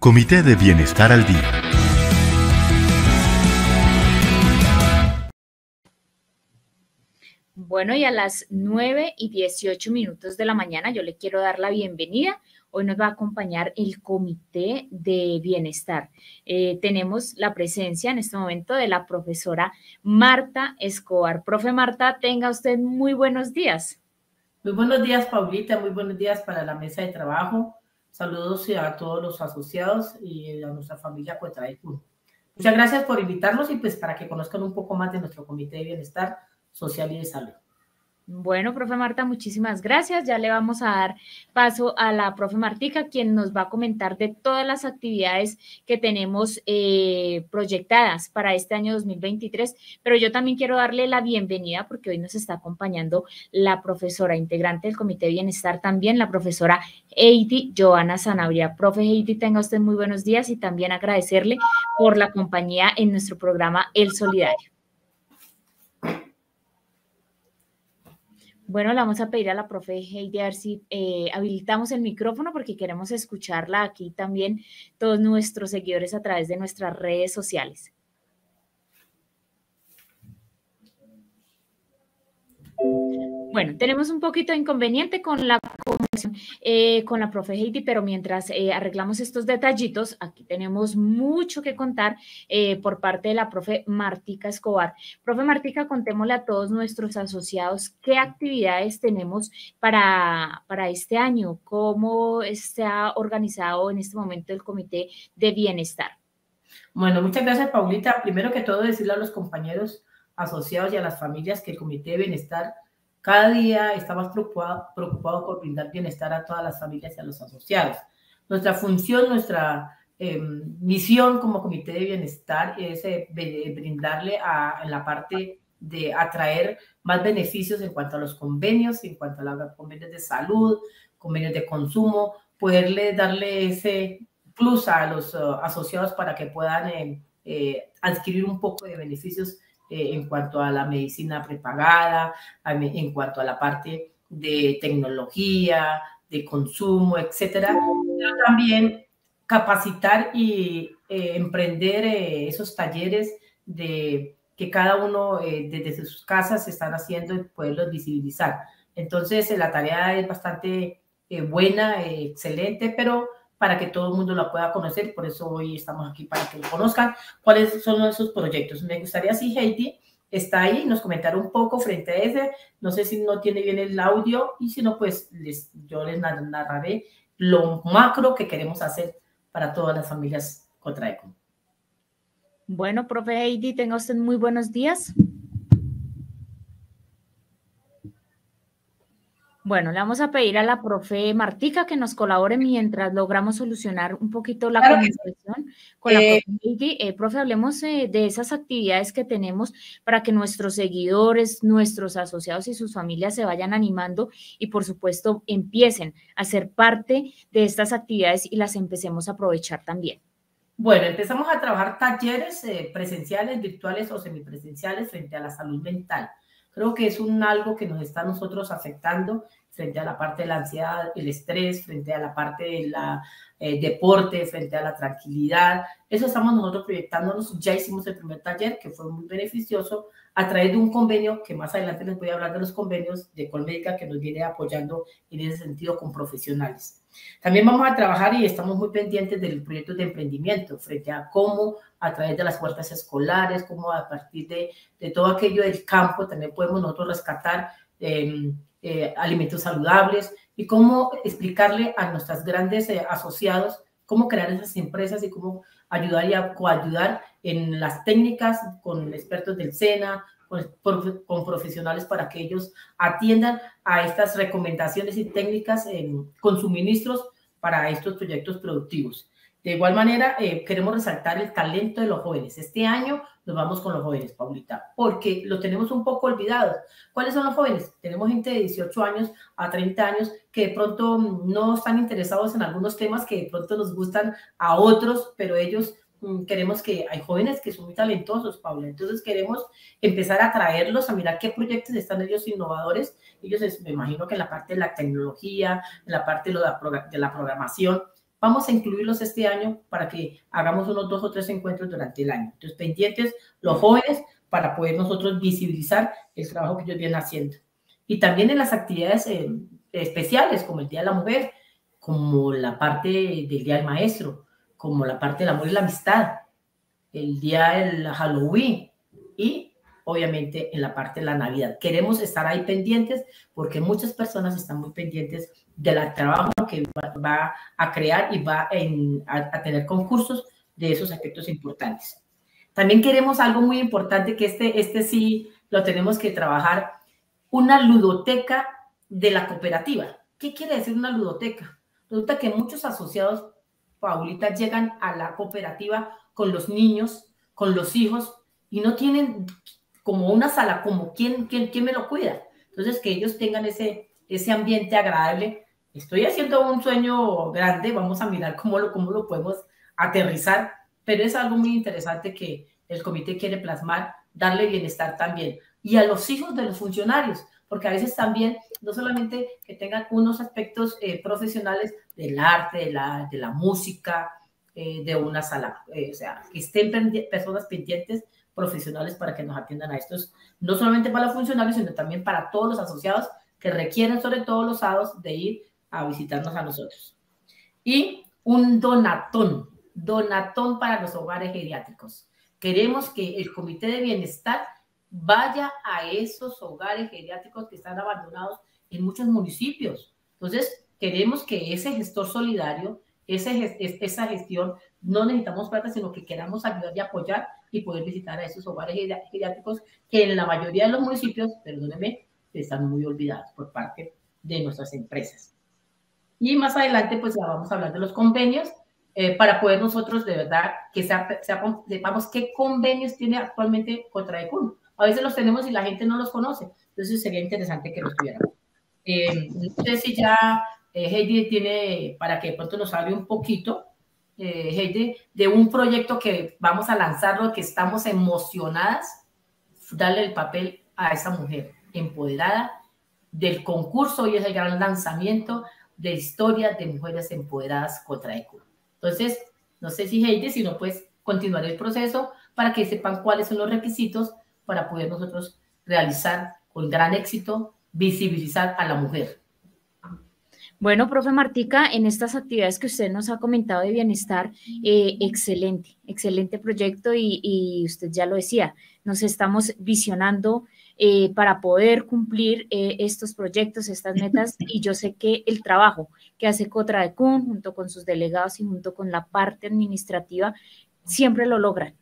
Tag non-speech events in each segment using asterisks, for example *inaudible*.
Comité de Bienestar al Día. Bueno, y a las 9 y 18 minutos de la mañana yo le quiero dar la bienvenida. Hoy nos va a acompañar el Comité de Bienestar. Eh, tenemos la presencia en este momento de la profesora Marta Escobar. Profe Marta, tenga usted muy buenos días. Muy buenos días, Paulita. Muy buenos días para la mesa de trabajo. Saludos a todos los asociados y a nuestra familia Cuetraicún. Muchas gracias por invitarnos y pues para que conozcan un poco más de nuestro Comité de Bienestar Social y de Salud. Bueno, profe Marta, muchísimas gracias. Ya le vamos a dar paso a la profe Martica, quien nos va a comentar de todas las actividades que tenemos eh, proyectadas para este año 2023. Pero yo también quiero darle la bienvenida porque hoy nos está acompañando la profesora integrante del Comité de Bienestar, también la profesora Heidi Joana Sanabria. Profe Heidi, tenga usted muy buenos días y también agradecerle por la compañía en nuestro programa El Solidario. Bueno, le vamos a pedir a la profe Heidi a ver si eh, habilitamos el micrófono porque queremos escucharla aquí también todos nuestros seguidores a través de nuestras redes sociales. Bueno, tenemos un poquito de inconveniente con la eh, con la profe Heidi, pero mientras eh, arreglamos estos detallitos, aquí tenemos mucho que contar eh, por parte de la profe Martica Escobar. Profe Martica, contémosle a todos nuestros asociados qué actividades tenemos para, para este año, cómo está organizado en este momento el Comité de Bienestar. Bueno, muchas gracias, Paulita. Primero que todo, decirle a los compañeros asociados y a las familias que el Comité de Bienestar cada día está más preocupado, por brindar bienestar a todas las familias y a los asociados. Nuestra función, nuestra em, misión como Comité de Bienestar es eh, brindarle a, en la parte de atraer más beneficios en cuanto a los convenios, en cuanto a los convenios de salud, convenios de consumo, poderle darle ese plus a los uh, asociados para que puedan eh, eh, adquirir un poco de beneficios eh, en cuanto a la medicina prepagada, en cuanto a la parte de tecnología, de consumo, etcétera, también capacitar y eh, emprender eh, esos talleres de que cada uno desde sus casas están haciendo y poderlos visibilizar. Entonces, la tarea es bastante buena, excelente, pero para que todo el mundo la pueda conocer. Por eso hoy estamos aquí para que conozcan cuáles son esos proyectos. Me gustaría si Heidi está ahí, nos comentará un poco frente a ese. No sé si no tiene bien el audio y si no, pues les, yo les narraré lo macro que queremos hacer para todas las familias contra ECO. Bueno, profe Heidi, tenga usted muy buenos días. Bueno, le vamos a pedir a la profe Martica que nos colabore mientras logramos solucionar un poquito la comunicación con la eh, profe eh, profe, hablemos eh, de esas actividades que tenemos para que nuestros seguidores, nuestros asociados y sus familias se vayan animando y, por supuesto, empiecen a ser parte de estas actividades y las empecemos a aprovechar también. Bueno, empezamos a trabajar talleres presenciales, virtuales o semipresenciales frente a la salud mental. Creo que es un algo que nos está a nosotros afectando frente a la parte de la ansiedad, el estrés, frente a la parte del eh, deporte, frente a la tranquilidad. Eso estamos nosotros proyectándonos. Ya hicimos el primer taller que fue muy beneficioso a través de un convenio, que más adelante les voy a hablar de los convenios de Colmédica que nos viene apoyando en ese sentido con profesionales. También vamos a trabajar y estamos muy pendientes del proyecto de emprendimiento frente a cómo a través de las puertas escolares, cómo a partir de, de todo aquello del campo también podemos nosotros rescatar eh, eh, alimentos saludables y cómo explicarle a nuestros grandes eh, asociados cómo crear esas empresas y cómo ayudar y coayudar en las técnicas con expertos del SENA, con, con, profesionales para que ellos atiendan a estas recomendaciones y técnicas con suministros para estos proyectos productivos. De igual manera, eh, queremos resaltar el talento de los jóvenes. Este año nos vamos con los jóvenes, Paulita, porque lo tenemos un poco olvidado. ¿Cuáles son los jóvenes? Tenemos gente de 18 años a 30 años que de pronto no están interesados en algunos temas que de pronto nos gustan a otros, pero ellos mm, queremos que hay jóvenes que son muy talentosos, Paula. Entonces queremos empezar a traerlos a mirar qué proyectos están ellos innovadores. Ellos, me imagino que en la parte de la tecnología, en la parte de la programación, Vamos a incluirlos este año para que hagamos unos dos o tres encuentros durante el año. Entonces, pendientes los jóvenes para poder nosotros visibilizar el trabajo que ellos vienen haciendo. Y también en las actividades eh, especiales, como el Día de la Mujer, como la parte del Día del Maestro, como la parte del amor y la amistad, el Día del Halloween y obviamente en la parte de la Navidad. Queremos estar ahí pendientes porque muchas personas están muy pendientes del trabajo que va, a crear y va a, tener concursos de esos aspectos importantes. También queremos algo muy importante que este, este sí lo tenemos que trabajar, una ludoteca de la cooperativa. ¿Qué quiere decir una ludoteca? Resulta que muchos asociados, Paulita, llegan a la cooperativa con los niños, con los hijos, y no tienen como una sala, como quién, quién, quién me lo cuida. Entonces, que ellos tengan ese, ese ambiente agradable estoy haciendo un sueño grande, vamos a mirar cómo lo, cómo lo podemos aterrizar, pero es algo muy interesante que el comité quiere plasmar, darle bienestar también. Y a los hijos de los funcionarios, porque a veces también, no solamente que tengan unos aspectos eh, profesionales del arte, de la, de la música, eh, de una sala, eh, o sea, que estén personas pendientes profesionales para que nos atiendan a estos, no solamente para los funcionarios, sino también para todos los asociados que requieren, sobre todo los sábados, de ir a visitarnos a nosotros. Y un donatón, donatón para los hogares geriátricos. Queremos que el Comité de Bienestar vaya a esos hogares geriátricos que están abandonados en muchos municipios. Entonces, queremos que ese gestor solidario, ese, esa gestión, no necesitamos plata, sino que queramos ayudar y apoyar y poder visitar a esos hogares geriátricos que en la mayoría de los municipios, perdónenme, están muy olvidados por parte de nuestras empresas. Y más adelante, pues ya vamos a hablar de los convenios eh, para poder nosotros de verdad que sepamos qué convenios tiene actualmente contra ECUN. A veces los tenemos y la gente no los conoce, entonces sería interesante que los tuviéramos. Eh, no sé si ya eh, Heidi tiene, para que de pronto nos hable un poquito, eh, Heidi, de un proyecto que vamos a lanzarlo, que estamos emocionadas, darle el papel a esa mujer empoderada del concurso, hoy es el gran lanzamiento de historia de mujeres empoderadas contra ECO. Entonces, no sé si Heidi, si no, pues continuar el proceso para que sepan cuáles son los requisitos para poder nosotros realizar con gran éxito, visibilizar a la mujer. Bueno, profe Martica, en estas actividades que usted nos ha comentado de bienestar, eh, excelente, excelente proyecto y, y, usted ya lo decía, nos estamos visionando eh, para poder cumplir eh, estos proyectos, estas metas. *laughs* Y yo sé que el trabajo que hace Cotra de Kun junto con sus delegados y junto con la parte administrativa siempre lo logran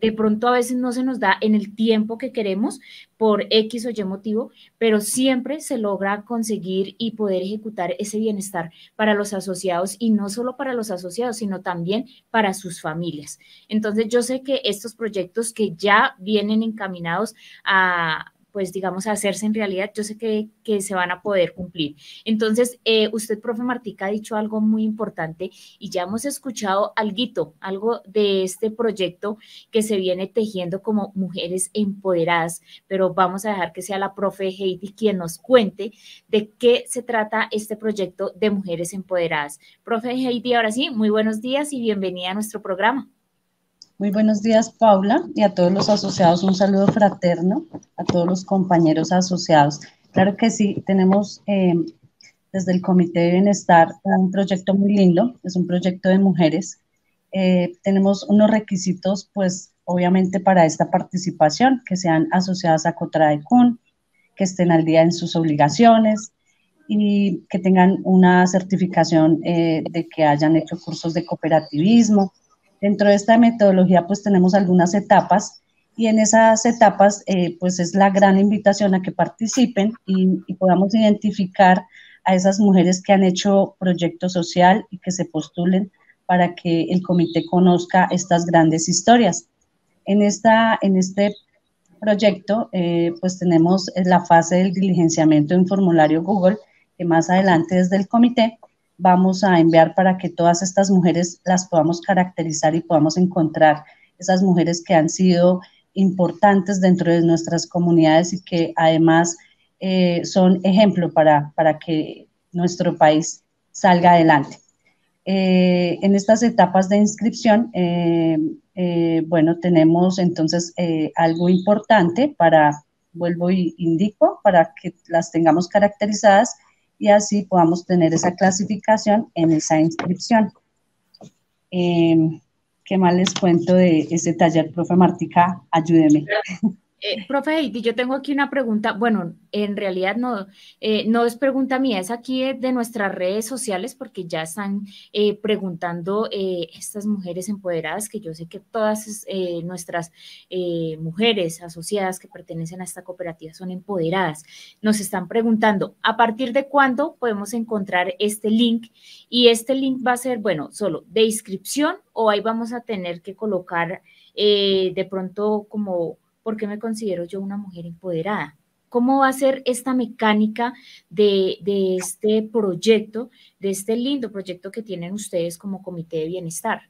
de pronto a veces no se nos da en el tiempo que queremos por X o Y motivo, pero siempre se logra conseguir y poder ejecutar ese bienestar para los asociados y no solo para los asociados, sino también para sus familias. Entonces yo sé que estos proyectos que ya vienen encaminados a pues digamos, hacerse en realidad, yo sé que, que se van a poder cumplir. Entonces, eh, usted, profe Martica, ha dicho algo muy importante y ya hemos escuchado algo, algo de este proyecto que se viene tejiendo como mujeres empoderadas, pero vamos a dejar que sea la profe Heidi quien nos cuente de qué se trata este proyecto de mujeres empoderadas. Profe Heidi, ahora sí, muy buenos días y bienvenida a nuestro programa. Muy buenos días, Paula, y a todos los asociados un saludo fraterno, a todos los compañeros asociados. Claro que sí, tenemos eh, desde el Comité de Bienestar un proyecto muy lindo, es un proyecto de mujeres. Eh, tenemos unos requisitos, pues, obviamente para esta participación, que sean asociadas a COTRADECUN, que estén al día en sus obligaciones y que tengan una certificación eh, de que hayan hecho cursos de cooperativismo, Dentro de esta metodología pues tenemos algunas etapas y en esas etapas eh, pues es la gran invitación a que participen y, podamos identificar a esas mujeres que han hecho proyecto social y que se postulen para que el comité conozca estas grandes historias. En, esta, en este proyecto, eh, pues tenemos la fase del diligenciamiento en formulario Google, que más adelante desde el comité vamos a enviar para que todas estas mujeres las podamos caracterizar y podamos encontrar esas mujeres que han sido importantes dentro de nuestras comunidades y que además eh, son ejemplo para, para que nuestro país salga adelante. Eh, en estas etapas de inscripción, eh, bueno, tenemos entonces algo importante para, vuelvo y indico, para que las tengamos caracterizadas y así podamos tener esa clasificación en esa inscripción. ¿Qué más les cuento de ese taller, profe Martica? Ayúdeme. Eh, profe Heidi, yo tengo aquí una pregunta, bueno, en realidad no, eh, no es pregunta mía, es aquí de, nuestras redes sociales porque ya están eh, preguntando estas mujeres empoderadas, que yo sé que todas nuestras mujeres asociadas que pertenecen a esta cooperativa son empoderadas, nos están preguntando, ¿a partir de cuándo podemos encontrar este link? Y este link va a ser, bueno, solo de inscripción o ahí vamos a tener que colocar de pronto como ¿por qué me considero yo una mujer empoderada? ¿Cómo va a ser esta mecánica de, este proyecto, de este lindo proyecto que tienen ustedes como Comité de Bienestar?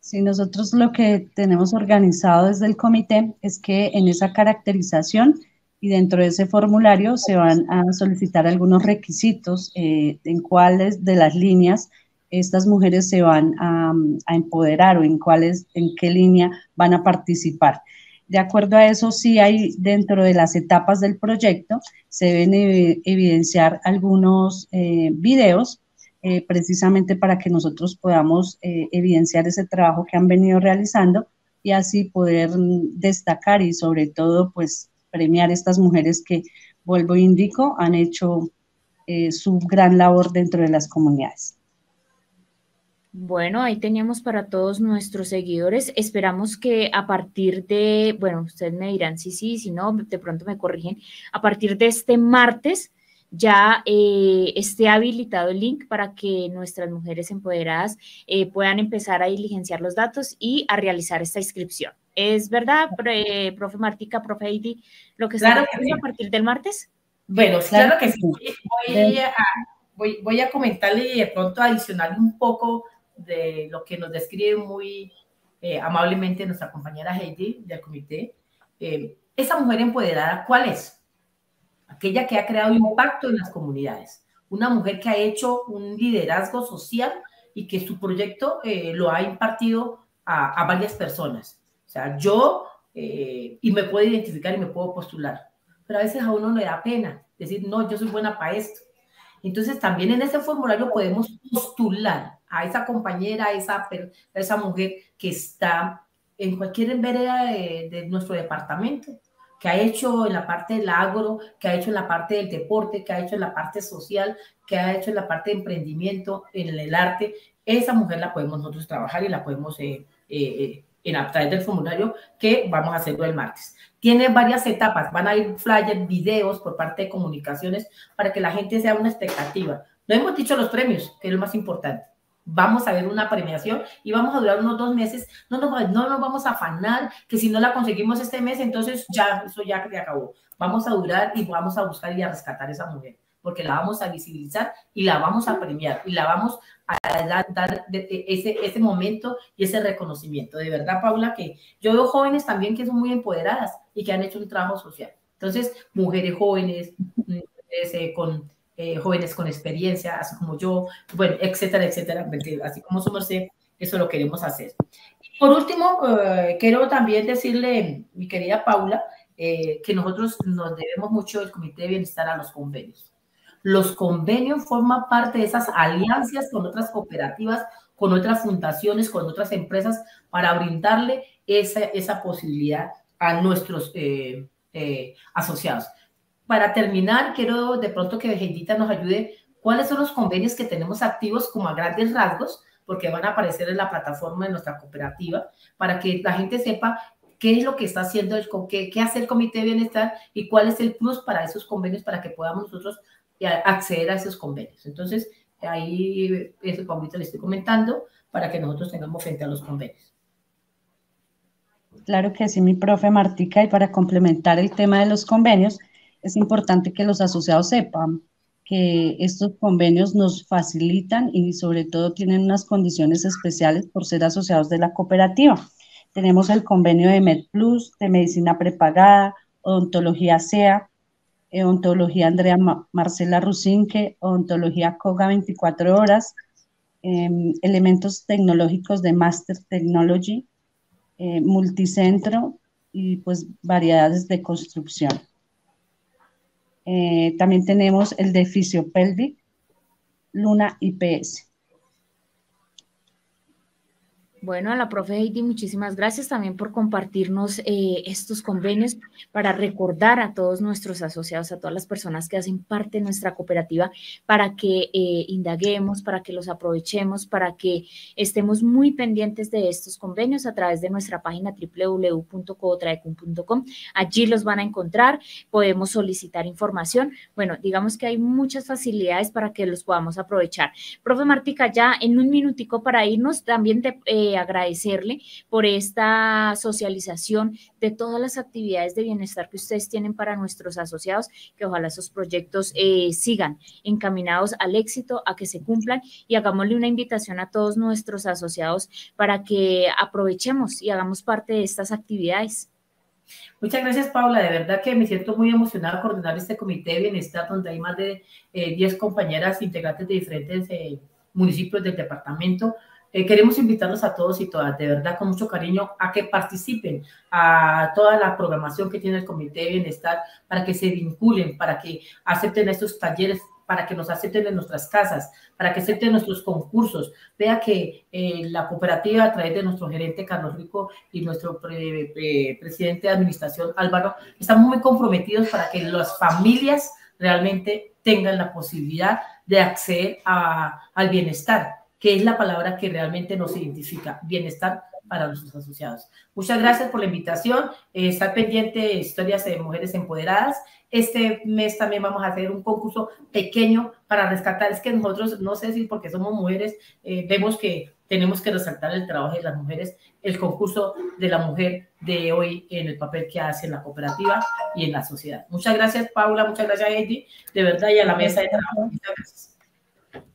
Sí, nosotros lo que tenemos organizado desde el comité es que en esa caracterización y dentro de ese formulario se van a solicitar algunos requisitos eh, en cuáles de las líneas estas mujeres se van a, a, empoderar o en cuáles, en qué línea van a participar. De acuerdo a eso, sí hay dentro de las etapas del proyecto, se deben evidenciar algunos eh, videos eh, precisamente para que nosotros podamos eh, evidenciar ese trabajo que han venido realizando y así poder destacar y sobre todo pues premiar estas mujeres que, vuelvo e indico, han hecho su gran labor dentro de las comunidades. Bueno, ahí teníamos para todos nuestros seguidores. Esperamos que a partir de, bueno, ustedes me dirán sí, sí, si no, de pronto me corrigen, a partir de este martes ya eh, esté habilitado el link para que nuestras mujeres empoderadas eh, puedan empezar a diligenciar los datos y a realizar esta inscripción. ¿Es verdad, profe Martica, profe Heidi, lo que está a partir del martes? Bueno, claro, que sí. Voy, a, voy, voy a comentarle y de pronto adicionarle un poco de lo que nos describe muy eh, amablemente nuestra compañera Heidi del comité. Eh, esa mujer empoderada, ¿cuál es? Aquella que ha creado impacto en las comunidades. Una mujer que ha hecho un liderazgo social y que su proyecto eh, lo ha impartido a, a, varias personas. O sea, yo, y me puedo identificar y me puedo postular, pero a veces a uno le da pena decir, no, yo soy buena para esto. Entonces, también en ese formulario podemos postular a esa compañera, a esa, esa mujer que está en cualquier vereda de, nuestro departamento, que ha hecho en la parte del agro, que ha hecho en la parte del deporte, que ha hecho en la parte social, que ha hecho en la parte de emprendimiento, en el arte, esa mujer la podemos nosotros trabajar y la podemos eh, eh, en a través del formulario que vamos a hacerlo el martes. Tiene varias etapas, van a ir flyers, videos por parte de comunicaciones para que la gente sea una expectativa. No hemos dicho los premios, que es lo más importante vamos a ver una premiación y vamos a durar unos dos meses, no nos, no nos vamos a afanar que si no la conseguimos este mes, entonces ya, eso ya se acabó. Vamos a durar y vamos a buscar y a rescatar a esa mujer, porque la vamos a visibilizar y la vamos a premiar y la vamos a dar, ese, ese momento y ese reconocimiento. De verdad, Paula, que yo veo jóvenes también que son muy empoderadas y que han hecho un trabajo social. Entonces, mujeres jóvenes, eh, con eh, jóvenes con experiencia, así como yo, bueno, etcétera, etcétera, así como su merced, eso lo queremos hacer. Por último, eh, quiero también decirle, mi querida Paula, eh, que nosotros nos debemos mucho el Comité de Bienestar a los convenios. Los convenios forman parte de esas alianzas con otras cooperativas, con otras fundaciones, con otras empresas, para brindarle esa, esa posibilidad a nuestros asociados para terminar, quiero de pronto que Vegendita nos ayude cuáles son los convenios que tenemos activos como a grandes rasgos, porque van a aparecer en la plataforma de nuestra cooperativa, para que la gente sepa qué es lo que está haciendo, qué, qué hace el Comité de Bienestar y cuál es el plus para esos convenios para que podamos nosotros eh, acceder a esos convenios. Entonces, ahí ese convenio le estoy comentando para que nosotros tengamos frente a los convenios. Claro que sí, mi profe Martica, y para complementar el tema de los convenios, es importante que los asociados sepan que estos convenios nos facilitan y sobre todo tienen unas condiciones especiales por ser asociados de la cooperativa. Tenemos el convenio de MedPlus, de medicina prepagada, odontología SEA, odontología Andrea Marcela Rusinque, odontología COGA 24 horas, em, elementos tecnológicos de Master Technology, eh, multicentro y pues variedades de construcción. Eh, también tenemos el de Fisiopelvic, Luna IPS. Bueno, a la profe Heidi, muchísimas gracias también por compartirnos eh, estos convenios para recordar a todos nuestros asociados, a todas las personas que hacen parte de nuestra cooperativa, para que eh, indaguemos, para que los aprovechemos, para que estemos muy pendientes de estos convenios a través de nuestra página www.cotraecum.com. Allí los van a encontrar, podemos solicitar información. Bueno, digamos que hay muchas facilidades para que los podamos aprovechar. Profe Martica, ya en un minutico para irnos, también te... Eh, agradecerle por esta socialización de todas las actividades de bienestar que ustedes tienen para nuestros asociados, que ojalá esos proyectos eh, sigan encaminados al éxito, a que se cumplan y hagámosle una invitación a todos nuestros asociados para que aprovechemos y hagamos parte de estas actividades. Muchas gracias, Paula. De verdad que me siento muy emocionada coordinar este comité de bienestar donde hay más de 10 eh, compañeras integrantes de diferentes eh, municipios del departamento eh, queremos invitarlos a todos y todas, de verdad, con mucho cariño, a que participen a toda la programación que tiene el Comité de Bienestar, para que se vinculen, para que acepten estos talleres, para que nos acepten en nuestras casas, para que acepten nuestros concursos. Vea que eh, la cooperativa, a través de nuestro gerente Carlos Rico y nuestro presidente de administración Álvaro, estamos muy comprometidos para que las familias realmente tengan la posibilidad de acceder al bienestar que es la palabra que realmente nos identifica, bienestar para nuestros asociados. Muchas gracias por la invitación. Eh, estar pendiente de historias de mujeres empoderadas. Este mes también vamos a hacer un concurso pequeño para rescatar. Es que nosotros, no sé si porque somos mujeres, eh, vemos que tenemos que resaltar el trabajo de las mujeres, el concurso de la mujer de hoy en el papel que hace en la cooperativa y en la sociedad. Muchas gracias, Paula. Muchas gracias, Eddie. De verdad, y a la mesa de trabajo.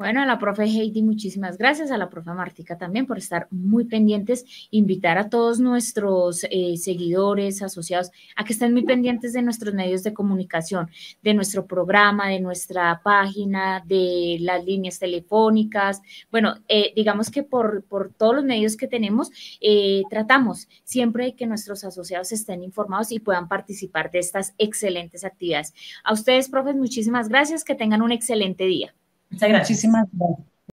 Bueno, a la profe Heidi, muchísimas gracias. A la profe Martica también por estar muy pendientes. Invitar a todos nuestros eh, seguidores, asociados, a que estén muy pendientes de nuestros medios de comunicación, de nuestro programa, de nuestra página, de las líneas telefónicas. Bueno, eh, digamos que por, por, todos los medios que tenemos, eh, tratamos siempre de que nuestros asociados estén informados y puedan participar de estas excelentes actividades. A ustedes, profes, muchísimas gracias. Que tengan un excelente día. Muchas gracias. Muchísimas gracias.